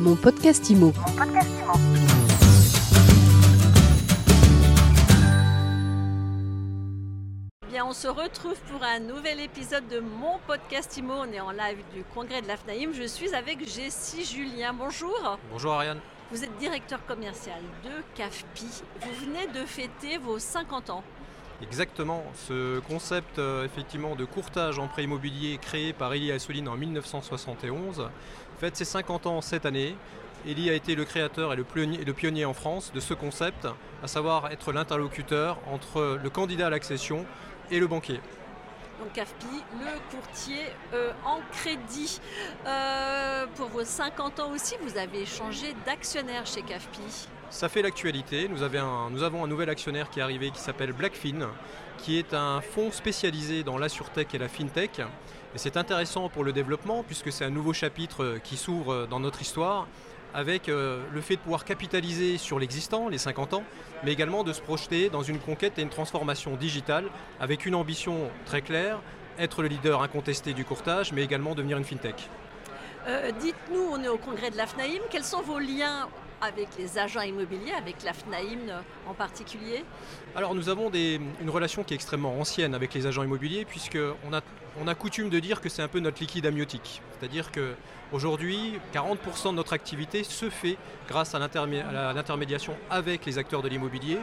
Mon podcast IMO. Bien, on se retrouve pour un nouvel épisode de mon podcast IMO. On est en live du congrès de l'AFNAIM. Je suis avec Jessie Julien. Bonjour. Bonjour Ariane. Vous êtes directeur commercial de CAFPI. Vous venez de fêter vos 50 ans. Exactement, ce concept euh, effectivement de courtage en prêt immobilier créé par Elie Assouline en 1971 fête ses 50 ans cette année. Elie a été le créateur et le pionnier en France de ce concept, à savoir être l'interlocuteur entre le candidat à l'accession et le banquier. Donc CAFPI, le courtier euh, en crédit. Euh, pour vos 50 ans aussi, vous avez changé d'actionnaire chez CAFPI. Ça fait l'actualité. Nous, avons un nouvel actionnaire qui est arrivé qui s'appelle Blackfin, qui est un fonds spécialisé dans la surtech et la fintech. Et c'est intéressant pour le développement puisque c'est un nouveau chapitre euh, qui s'ouvre dans notre histoire avec euh, le fait de pouvoir capitaliser sur l'existant, les 50 ans, mais également de se projeter dans une conquête et une transformation digitale avec une ambition très claire, être le leader incontesté du courtage, mais également devenir une fintech. Euh, Dites-nous, on est au congrès de l'AFNAIM. Quels sont vos liens avec les agents immobiliers, avec l'AFNAIM en particulier Alors nous avons une relation qui est extrêmement ancienne avec les agents immobiliers puisqu'on a, on a coutume de dire que c'est un peu notre liquide amniotique. C'est-à-dire qu'aujourd'hui, 40% de notre activité se fait grâce à l'intermé- à la- l'intermédiation avec les acteurs de l'immobilier.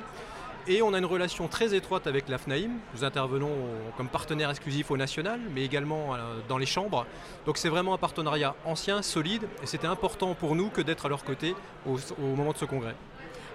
Et on a une relation très étroite avec l'AFNAIM. Nous intervenons comme partenaire exclusif au national, mais également euh, dans les chambres. Donc c'est vraiment un partenariat ancien, solide, et c'était important pour nous que d'être à leur côté au- au moment de ce congrès.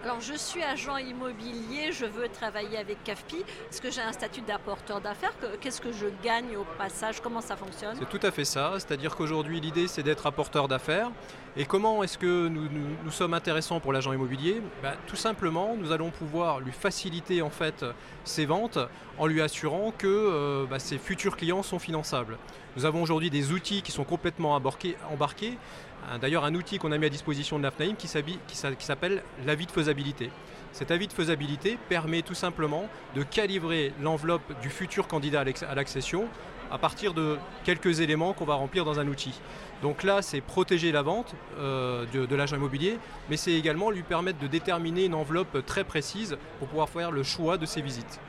Alors, je suis agent immobilier, je veux travailler avec CAFPI. Est-ce que j'ai un statut d'apporteur d'affaires? Que- Qu'est-ce que je gagne au passage? Comment ça fonctionne? C'est tout à fait ça, c'est-à-dire qu'aujourd'hui l'idée c'est d'être apporteur d'affaires. Et comment est-ce que nous, sommes intéressants pour l'agent immobilier Bah, Tout simplement, nous allons pouvoir lui faciliter en fait ses ventes en lui assurant que euh, bah, ses futurs clients sont finançables. Nous avons aujourd'hui des outils qui sont complètement embarqués. embarqués. D'ailleurs, un outil qu'on a mis à disposition de l'AFNAIM qui s'appelle l'avis de faisabilité. Cet avis de faisabilité permet tout simplement de calibrer l'enveloppe du futur candidat à l'accession à partir de quelques éléments qu'on va remplir dans un outil. Donc là, c'est protéger la vente euh, de, de l'agent immobilier, mais c'est également lui permettre de déterminer une enveloppe très précise pour pouvoir faire le choix de ses visites.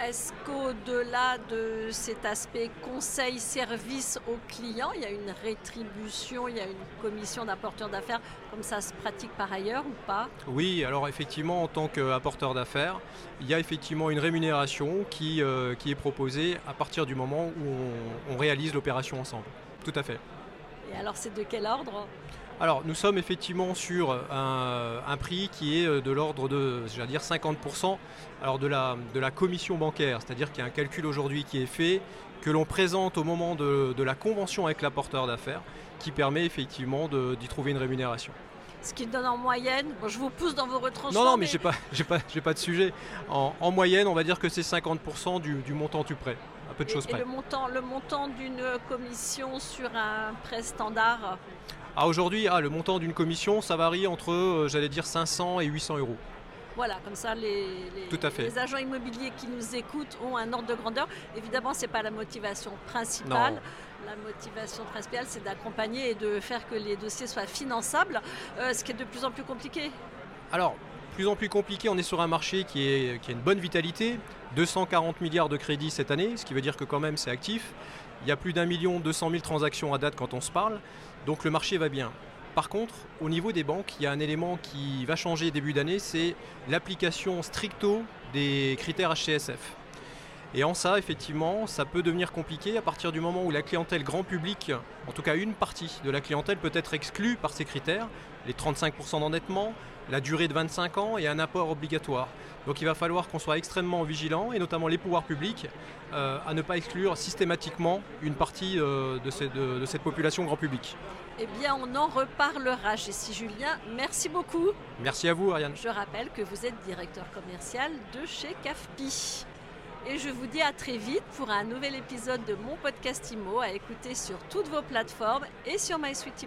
Est-ce qu'au-delà de cet aspect conseil-service aux clients, il y a une rétribution, il y a une commission d'apporteur d'affaires, comme ça se pratique par ailleurs ou pas? Oui, alors effectivement, en tant qu'apporteur d'affaires, il y a effectivement une rémunération qui, euh, est proposée à partir du moment où on réalise l'opération ensemble. Tout à fait. Et alors, c'est de quel ordre Alors, nous sommes effectivement sur un, prix qui est euh, de l'ordre de, dire, 50% alors de, la, commission bancaire. C'est-à-dire qu'il y a un calcul aujourd'hui qui est fait, que l'on présente au moment de, de la convention avec l'apporteur d'affaires, qui permet effectivement d'y trouver une rémunération. Ce qui donne en moyenne, bon, je vous pousse dans vos retranchements. Non, non, mais j'ai pas, j'ai pas, j'ai pas de sujet. En, en moyenne, on va dire que c'est 50% du, du montant du prêt. À peu de choses et, près. le montant, le montant d'une commission sur un prêt standard Ah, aujourd'hui, ah, le montant d'une commission, ça varie entre, euh, j'allais dire, 500 et 800 euros. Voilà, comme ça, les, les- Tout à fait. les agents immobiliers qui nous écoutent ont un ordre de grandeur. Évidemment, ce n'est pas la motivation principale. Non. La motivation principale, c'est d'accompagner et de faire que les dossiers soient finançables, euh, ce qui est de plus en plus compliqué. Alors, plus en plus compliqué, on est sur un marché qui, est, qui a une bonne vitalité, 240 milliards de crédits cette année, ce qui veut dire que quand même c'est actif. Il y a plus d'un million 200 000 transactions à date quand on se parle, donc le marché va bien. Par contre, au niveau des banques, il y a un élément qui va changer début d'année, c'est l'application stricto des critères HCSF. Et en ça, effectivement, ça peut devenir compliqué à partir du moment où la clientèle grand public, en tout cas une partie de la clientèle, peut être exclue par ces critères, les 35% d'endettement, la durée de 25 ans et un apport obligatoire. Donc il va falloir qu'on soit extrêmement vigilant, et notamment les pouvoirs publics, euh, à ne pas exclure systématiquement une partie euh, de, ces- de- de cette population grand public. Eh bien, on en reparlera. Jessie Julien, merci beaucoup. Merci à vous, Ariane. Je rappelle que vous êtes directeur commercial de chez CAFPI. Et je vous dis à très vite pour un nouvel épisode de mon podcast IMO à écouter sur toutes vos plateformes et sur MySuite